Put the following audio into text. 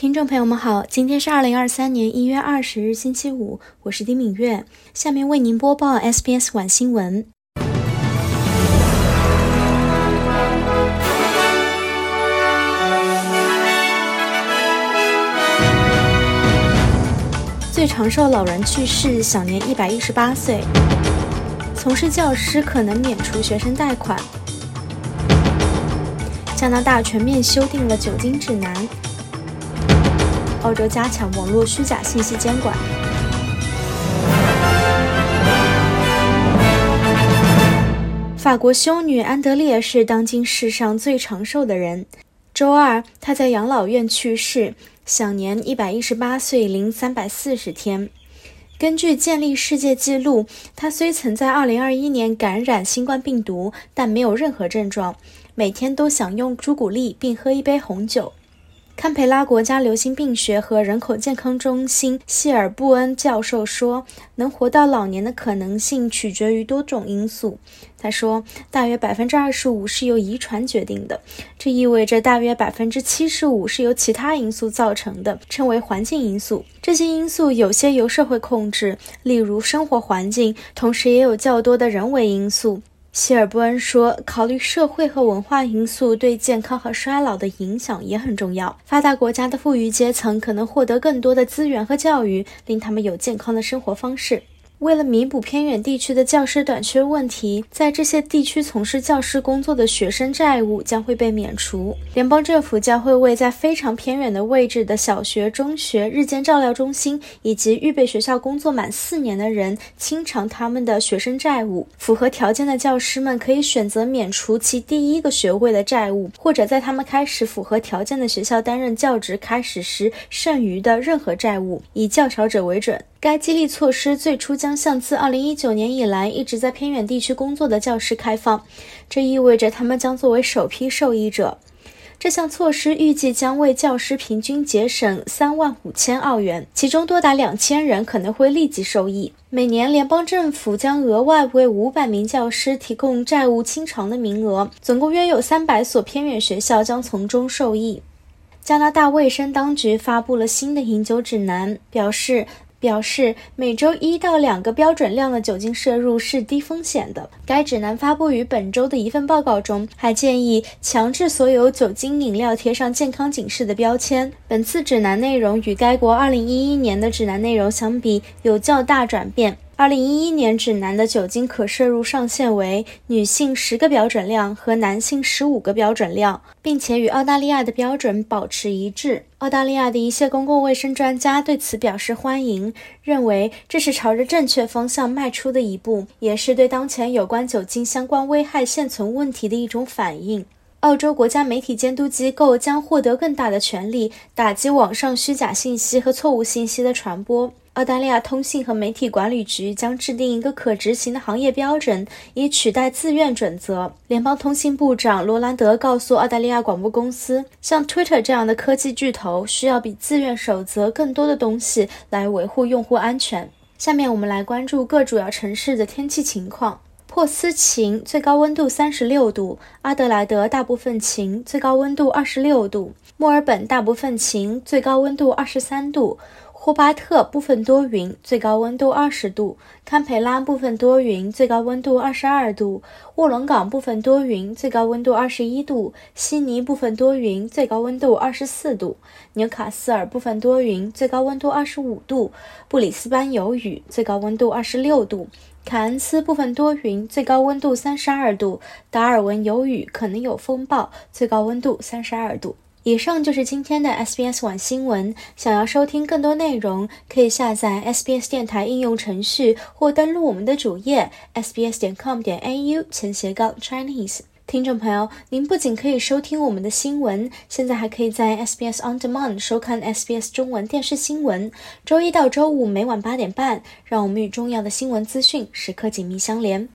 听众朋友们好，今天是二零二三年一月二十日，星期五，我是丁敏月，下面为您播报 SBS 晚新闻。最长寿老人去世，享年一百一十八岁。从事教师可能免除学生贷款。加拿大全面修订了酒精指南。澳洲加强网络虚假信息监管。法国修女安德烈是当今世上最长寿的人。周二，她在养老院去世，享年一百一十八岁零三百四十天。根据建立世界纪录，她虽曾在二零二一年感染新冠病毒，但没有任何症状，每天都享用朱古力并喝一杯红酒。堪培拉国家流行病学和人口健康中心谢尔布恩教授说：“能活到老年的可能性取决于多种因素。”他说：“大约百分之二十五是由遗传决定的，这意味着大约百分之七十五是由其他因素造成的，称为环境因素。这些因素有些由社会控制，例如生活环境，同时也有较多的人为因素。”希尔伯恩说：“考虑社会和文化因素对健康和衰老的影响也很重要。发达国家的富裕阶层可能获得更多的资源和教育，令他们有健康的生活方式。”为了弥补偏远地区的教师短缺问题，在这些地区从事教师工作的学生债务将会被免除。联邦政府将会为在非常偏远的位置的小学、中学、日间照料中心以及预备学校工作满四年的人清偿他们的学生债务。符合条件的教师们可以选择免除其第一个学位的债务，或者在他们开始符合条件的学校担任教职开始时剩余的任何债务，以较少者为准。该激励措施最初将向自2019年以来一直在偏远地区工作的教师开放，这意味着他们将作为首批受益者。这项措施预计将为教师平均节省3万五千澳元，其中多达两千人可能会立即受益。每年，联邦政府将额外为500名教师提供债务清偿的名额，总共约有300所偏远学校将从中受益。加拿大卫生当局发布了新的饮酒指南，表示。表示每周一到两个标准量的酒精摄入是低风险的。该指南发布于本周的一份报告中，还建议强制所有酒精饮料贴上健康警示的标签。本次指南内容与该国2011年的指南内容相比有较大转变。二零一一年指南的酒精可摄入上限为女性十个标准量和男性十五个标准量，并且与澳大利亚的标准保持一致。澳大利亚的一些公共卫生专家对此表示欢迎，认为这是朝着正确方向迈出的一步，也是对当前有关酒精相关危害现存问题的一种反应。澳洲国家媒体监督机构将获得更大的权力，打击网上虚假信息和错误信息的传播。澳大利亚通信和媒体管理局将制定一个可执行的行业标准，以取代自愿准则。联邦通信部长罗兰德告诉澳大利亚广播公司，像 Twitter 这样的科技巨头需要比自愿守则更多的东西来维护用户安全。下面我们来关注各主要城市的天气情况：珀斯晴，最高温度三十六度；阿德莱德大部分晴，最高温度二十六度；墨尔本大部分晴，最高温度二十三度。霍巴特部分多云，最高温度二十度；堪培拉部分多云，最高温度二十二度；卧龙岗部分多云，最高温度二十一度；悉尼部分多云，最高温度二十四度；纽卡斯尔部分多云，最高温度二十五度；布里斯班有雨，最高温度二十六度；凯恩斯部分多云，最高温度三十二度；达尔文有雨，可能有风暴，最高温度三十二度。以上就是今天的 SBS 晚新闻。想要收听更多内容，可以下载 SBS 电台应用程序或登录我们的主页 sbs 点 com 点 au 前斜杠 Chinese。听众朋友，您不仅可以收听我们的新闻，现在还可以在 SBS On Demand 收看 SBS 中文电视新闻。周一到周五每晚八点半，让我们与重要的新闻资讯时刻紧密相连。